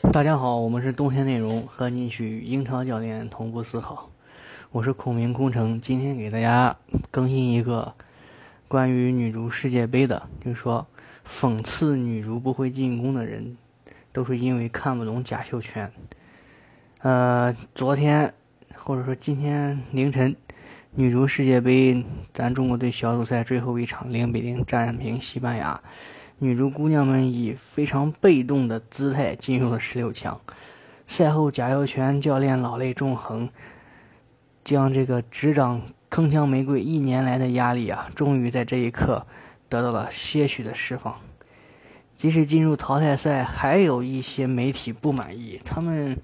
大家好，我们是冬天内容，和你与英超教练同步思考。我是孔明工程，今天给大家更新一个关于女足世界杯的，就是说讽刺女足不会进攻的人，都是因为看不懂贾秀全。呃，昨天或者说今天凌晨，女足世界杯咱中国队小组赛最后一场零比零战平西班牙。女足姑娘们以非常被动的姿态进入了十六强。赛后，贾秀全教练老泪纵横，将这个执掌铿锵玫瑰一年来的压力啊，终于在这一刻得到了些许的释放。即使进入淘汰赛，还有一些媒体不满意，他们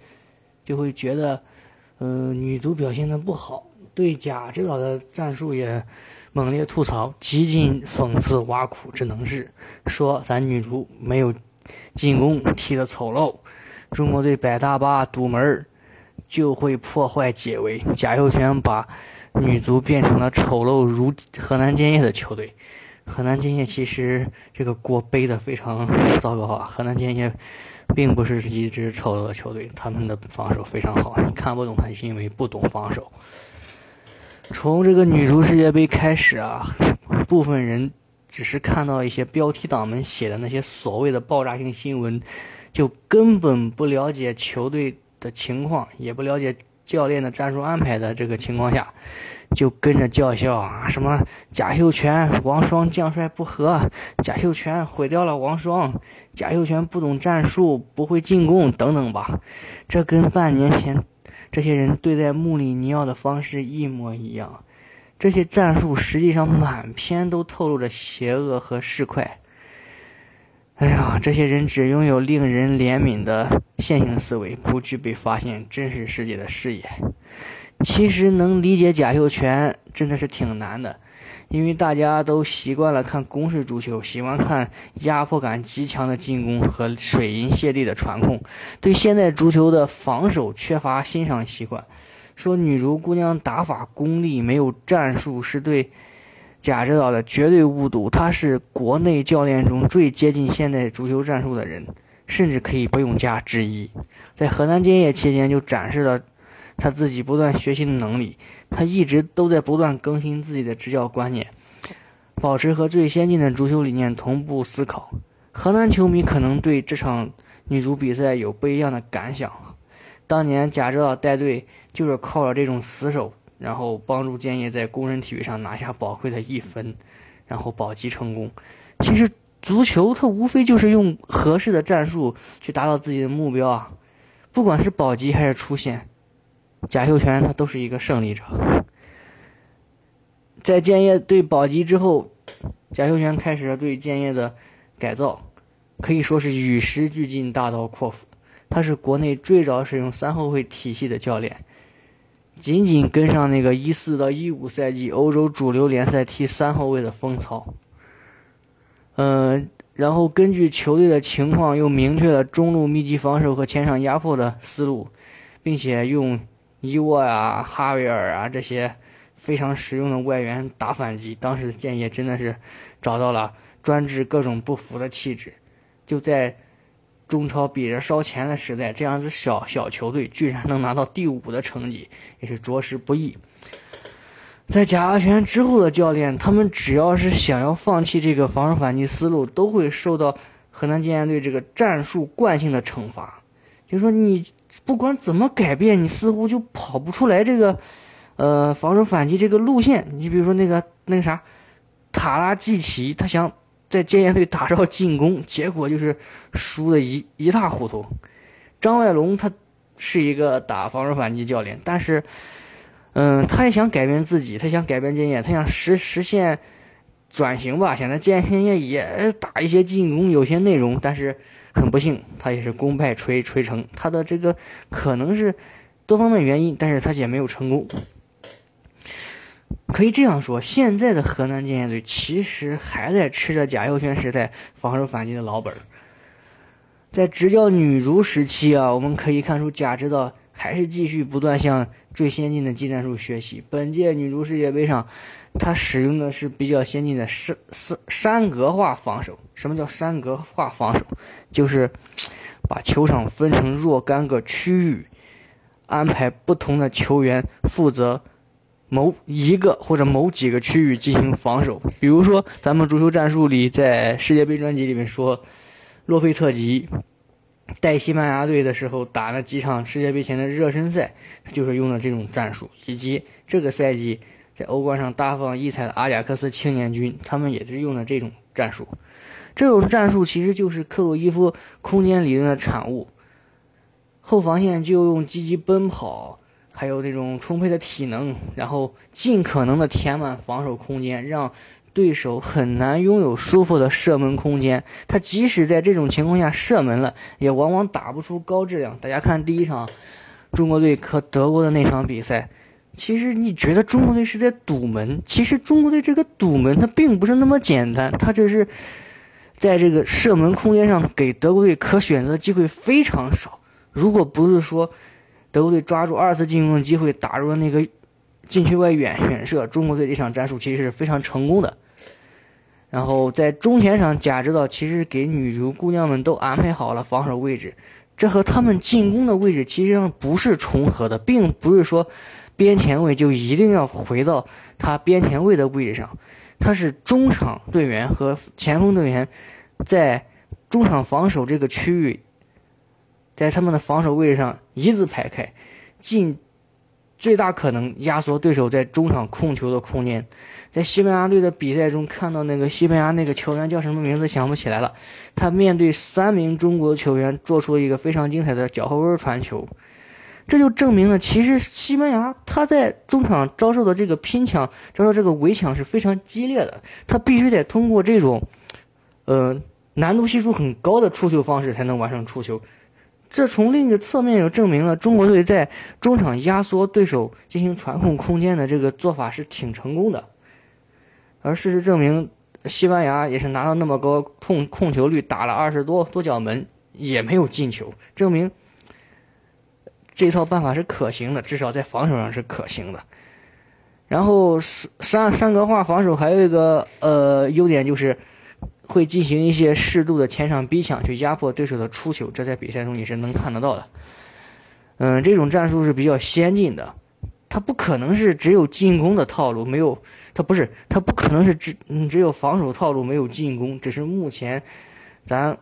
就会觉得，呃，女足表现的不好，对贾指导的战术也。猛烈吐槽，极尽讽刺挖苦之能事，说咱女足没有进攻，踢得丑陋。中国队摆大巴堵门就会破坏解围。贾秀全把女足变成了丑陋如河南建业的球队。河南建业其实这个锅背的非常糟糕啊！河南建业并不是一支丑陋的球队，他们的防守非常好。你看不懂他，是因为不懂防守。从这个女足世界杯开始啊，部分人只是看到一些标题党们写的那些所谓的爆炸性新闻，就根本不了解球队的情况，也不了解教练的战术安排的这个情况下，就跟着叫嚣啊，什么贾秀全、王霜将帅不和，贾秀全毁掉了王霜，贾秀全不懂战术，不会进攻等等吧，这跟半年前。这些人对待穆里尼奥的方式一模一样，这些战术实际上满篇都透露着邪恶和市侩。哎呀，这些人只拥有令人怜悯的线性思维，不具备发现真实世界的视野。其实能理解贾秀全真的是挺难的。因为大家都习惯了看攻势足球，喜欢看压迫感极强的进攻和水银泻地的传控，对现代足球的防守缺乏欣赏习惯。说女足姑娘打法功力没有战术，是对贾指导的绝对误读。他是国内教练中最接近现代足球战术的人，甚至可以不用加之一。在河南建业期间就展示了。他自己不断学习的能力，他一直都在不断更新自己的执教观念，保持和最先进的足球理念同步思考。河南球迷可能对这场女足比赛有不一样的感想。当年贾指导带队就是靠着这种死守，然后帮助建业在工人体育上拿下宝贵的一分，然后保级成功。其实足球它无非就是用合适的战术去达到自己的目标啊，不管是保级还是出线。贾秀全他都是一个胜利者，在建业队保级之后，贾秀全开始了对建业的改造，可以说是与时俱进、大刀阔斧。他是国内最早使用三后卫体系的教练，紧紧跟上那个一四到一五赛季欧洲主流联赛踢三后卫的风潮。嗯，然后根据球队的情况，又明确了中路密集防守和前场压迫的思路，并且用。伊沃啊，哈维尔啊，这些非常实用的外援打反击，当时的建业真的是找到了专治各种不服的气质。就在中超比着烧钱的时代，这样子小小球队居然能拿到第五的成绩，也是着实不易。在贾亚全之后的教练，他们只要是想要放弃这个防守反击思路，都会受到河南建业队这个战术惯性的惩罚。就说你。不管怎么改变，你似乎就跑不出来这个，呃，防守反击这个路线。你比如说那个那个啥，塔拉季奇，他想在建业队打造进攻，结果就是输的一一塌糊涂。张外龙他是一个打防守反击教练，但是，嗯，他也想改变自己，他想改变建业，他想实实现转型吧，想在建业也打一些进攻，有些内容，但是。很不幸，他也是功败垂垂成。他的这个可能是多方面原因，但是他也没有成功。可以这样说，现在的河南建业队其实还在吃着贾秀全时代防守反击的老本儿。在执教女足时期啊，我们可以看出贾指导还是继续不断向最先进的技战术学习。本届女足世界杯上。他使用的是比较先进的山山山格化防守。什么叫山格化防守？就是把球场分成若干个区域，安排不同的球员负责某一个或者某几个区域进行防守。比如说，咱们足球战术里在世界杯专辑里面说，洛佩特吉带西班牙队的时候打了几场世界杯前的热身赛，就是用的这种战术，以及这个赛季在欧冠上大放异彩的阿贾克斯青年军，他们也是用的这种战术。这种战术其实就是克鲁伊夫空间理论的产物。后防线就用积极奔跑，还有这种充沛的体能，然后尽可能的填满防守空间，让对手很难拥有舒服的射门空间。他即使在这种情况下射门了，也往往打不出高质量。大家看第一场中国队和德国的那场比赛，其实你觉得中国队是在堵门，其实中国队这个堵门它并不是那么简单，它只是。在这个射门空间上，给德国队可选择的机会非常少。如果不是说德国队抓住二次进攻的机会，打入了那个禁区外远远射，中国队这场战术其实是非常成功的。然后在中前场，贾指导其实给女足姑娘们都安排好了防守位置，这和他们进攻的位置其实上不是重合的，并不是说边前卫就一定要回到他边前卫的位置上。他是中场队员和前锋队员，在中场防守这个区域，在他们的防守位置上一字排开，尽最大可能压缩对手在中场控球的空间。在西班牙队的比赛中，看到那个西班牙那个球员叫什么名字想不起来了，他面对三名中国球员做出了一个非常精彩的脚后跟传球。这就证明了，其实西班牙他在中场遭受的这个拼抢、遭受这个围抢是非常激烈的。他必须得通过这种，呃，难度系数很高的出球方式才能完成出球。这从另一个侧面又证明了中国队在中场压缩对手进行传控空间的这个做法是挺成功的。而事实证明，西班牙也是拿到那么高控控球率，打了二十多多脚门也没有进球，证明。这套办法是可行的，至少在防守上是可行的。然后山山格化防守还有一个呃优点就是会进行一些适度的前场逼抢，去压迫对手的出球，这在比赛中也是能看得到的。嗯，这种战术是比较先进的，它不可能是只有进攻的套路，没有它不是它不可能是只只有防守套路没有进攻，只是目前咱。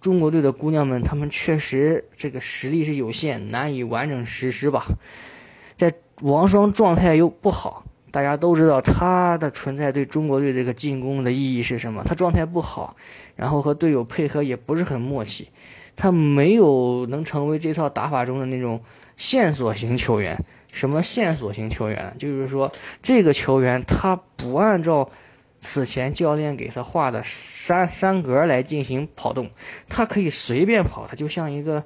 中国队的姑娘们，她们确实这个实力是有限，难以完整实施吧。在王霜状态又不好，大家都知道她的存在对中国队这个进攻的意义是什么。她状态不好，然后和队友配合也不是很默契，她没有能成为这套打法中的那种线索型球员。什么线索型球员？就是说这个球员他不按照。此前教练给他画的山山格来进行跑动，他可以随便跑，他就像一个，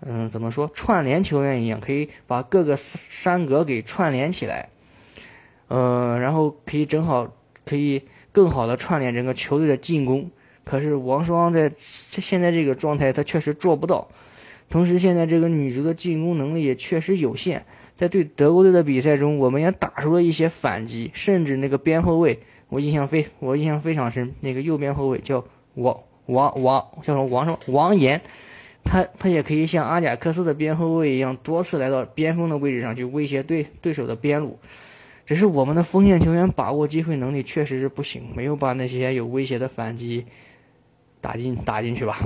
嗯，怎么说串联球员一样，可以把各个山格给串联起来，呃，然后可以正好可以更好的串联整个球队的进攻。可是王霜在现在这个状态，他确实做不到。同时，现在这个女足的进攻能力也确实有限，在对德国队的比赛中，我们也打出了一些反击，甚至那个边后卫。我印象非我印象非常深，那个右边后卫叫王王王叫什么王什么王岩，他他也可以像阿贾克斯的边后卫一样，多次来到边锋的位置上去威胁对对手的边路，只是我们的锋线球员把握机会能力确实是不行，没有把那些有威胁的反击打进打进去吧。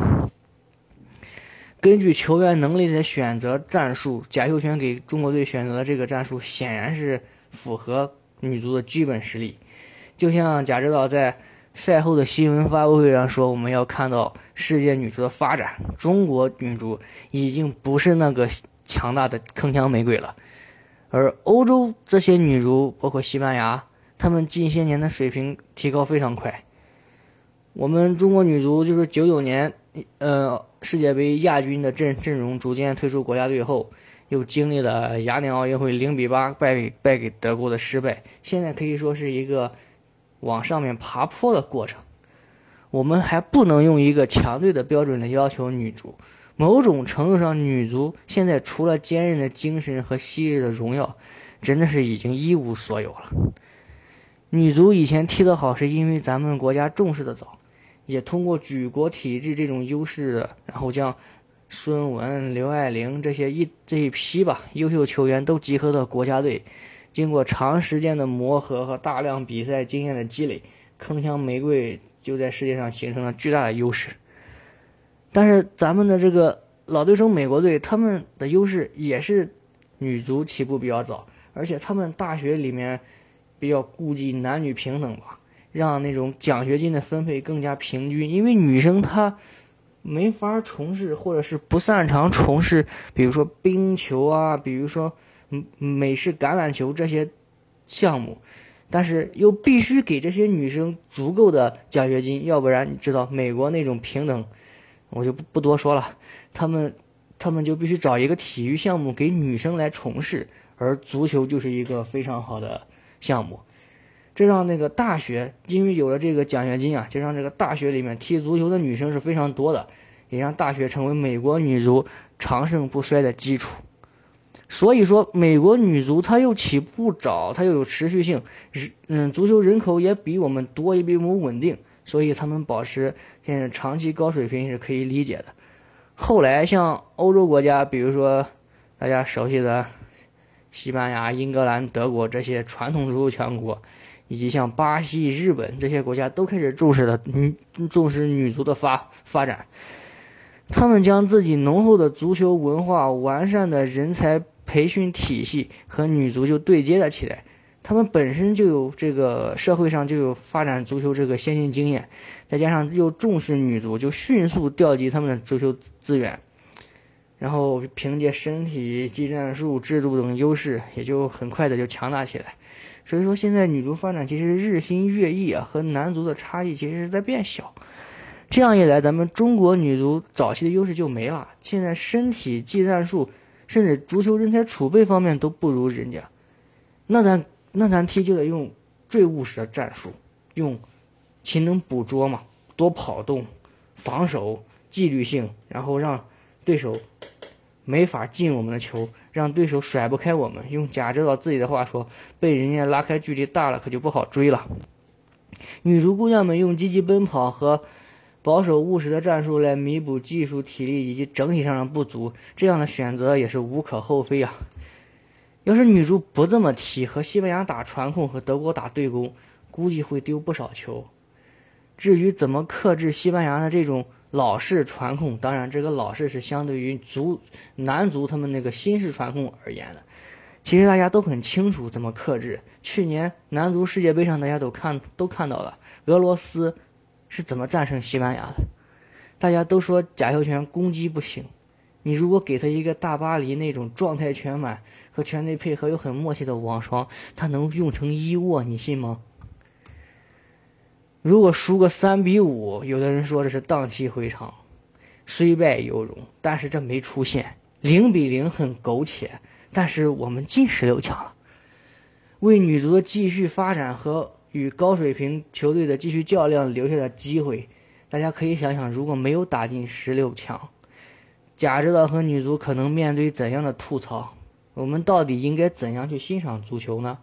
根据球员能力的选择战术，贾秀全给中国队选择的这个战术显然是符合女足的基本实力。就像贾指导在赛后的新闻发布会上说：“我们要看到世界女足的发展，中国女足已经不是那个强大的铿锵玫瑰了，而欧洲这些女足，包括西班牙，她们近些年的水平提高非常快。我们中国女足就是九九年，呃，世界杯亚军的阵阵容逐渐退出国家队后，又经历了雅典奥运会零比八败给败给德国的失败，现在可以说是一个。”往上面爬坡的过程，我们还不能用一个强队的标准来要求女足。某种程度上，女足现在除了坚韧的精神和昔日的荣耀，真的是已经一无所有了。女足以前踢得好，是因为咱们国家重视的早，也通过举国体制这种优势，然后将孙雯、刘爱玲这些一这一批吧优秀球员都集合到国家队，经过长时间的磨合和大量比赛经验的积累，铿锵玫瑰就在世界上形成了巨大的优势。但是咱们的这个老对手美国队，他们的优势也是女足起步比较早，而且他们大学里面比较顾及男女平等吧，让那种奖学金的分配更加平均，因为女生她。没法从事，或者是不擅长从事，比如说冰球啊，比如说美式橄榄球这些项目，但是又必须给这些女生足够的奖学金，要不然你知道美国那种平等，我就不不多说了。他们他们就必须找一个体育项目给女生来从事，而足球就是一个非常好的项目，这让那个大学因为有了这个奖学金啊，就让这个大学里面踢足球的女生是非常多的。也让大学成为美国女足长盛不衰的基础。所以说，美国女足她又起步早，她又有持续性，人嗯，足球人口也比我们多，也比我们稳定，所以他们保持现在长期高水平是可以理解的。后来像欧洲国家，比如说大家熟悉的西班牙、英格兰、德国这些传统足球强国，以及像巴西、日本这些国家，都开始重视了女重视女足的发发展。他们将自己浓厚的足球文化、完善的人才培训体系和女足就对接了起来。他们本身就有这个社会上就有发展足球这个先进经验，再加上又重视女足，就迅速调集他们的足球资源，然后凭借身体、技战术、制度等优势，也就很快的就强大起来。所以说，现在女足发展其实日新月异啊，和男足的差异其实是在变小。这样一来，咱们中国女足早期的优势就没了。现在身体、技战术，甚至足球人才储备方面都不如人家，那咱那咱踢就得用最务实的战术，用勤能捕捉嘛，多跑动，防守纪律性，然后让对手没法进我们的球，让对手甩不开我们。用贾指导自己的话说，被人家拉开距离大了，可就不好追了。女足姑娘们用积极奔跑和。保守务实的战术来弥补技术、体力以及整体上的不足，这样的选择也是无可厚非啊。要是女足不这么踢，和西班牙打传控，和德国打对攻，估计会丢不少球。至于怎么克制西班牙的这种老式传控，当然这个老式是相对于足男足他们那个新式传控而言的。其实大家都很清楚怎么克制。去年男足世界杯上，大家都看都看到了俄罗斯。是怎么战胜西班牙的？大家都说贾秀全攻击不行，你如果给他一个大巴黎那种状态全满和全队配合又很默契的王双，他能用成一握，你信吗？如果输个三比五，有的人说这是荡气回肠，虽败犹荣，但是这没出现。零比零很苟且，但是我们进十六强了，为女足的继续发展和。与高水平球队的继续较量留下的机会，大家可以想想，如果没有打进十六强，贾指导和女足可能面对怎样的吐槽？我们到底应该怎样去欣赏足球呢？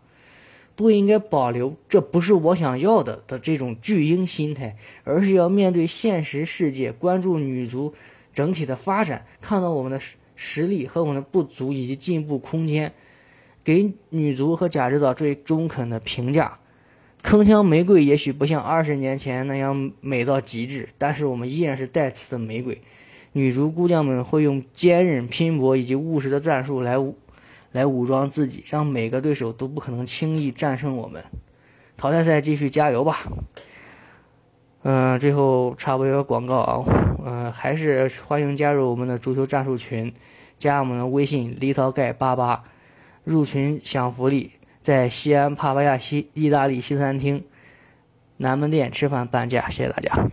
不应该保留“这不是我想要的”的这种巨婴心态，而是要面对现实世界，关注女足整体的发展，看到我们的实实力和我们的不足以及进步空间，给女足和贾指导最中肯的评价。铿锵玫瑰也许不像二十年前那样美到极致，但是我们依然是带刺的玫瑰。女足姑娘们会用坚韧、拼搏以及务实的战术来武来武装自己，让每个对手都不可能轻易战胜我们。淘汰赛继续加油吧！嗯，最后插播一个广告啊，嗯，还是欢迎加入我们的足球战术群，加我们的微信“立涛盖八八”，入群享福利。在西安帕帕亚西意大利西餐厅南门店吃饭半价，谢谢大家。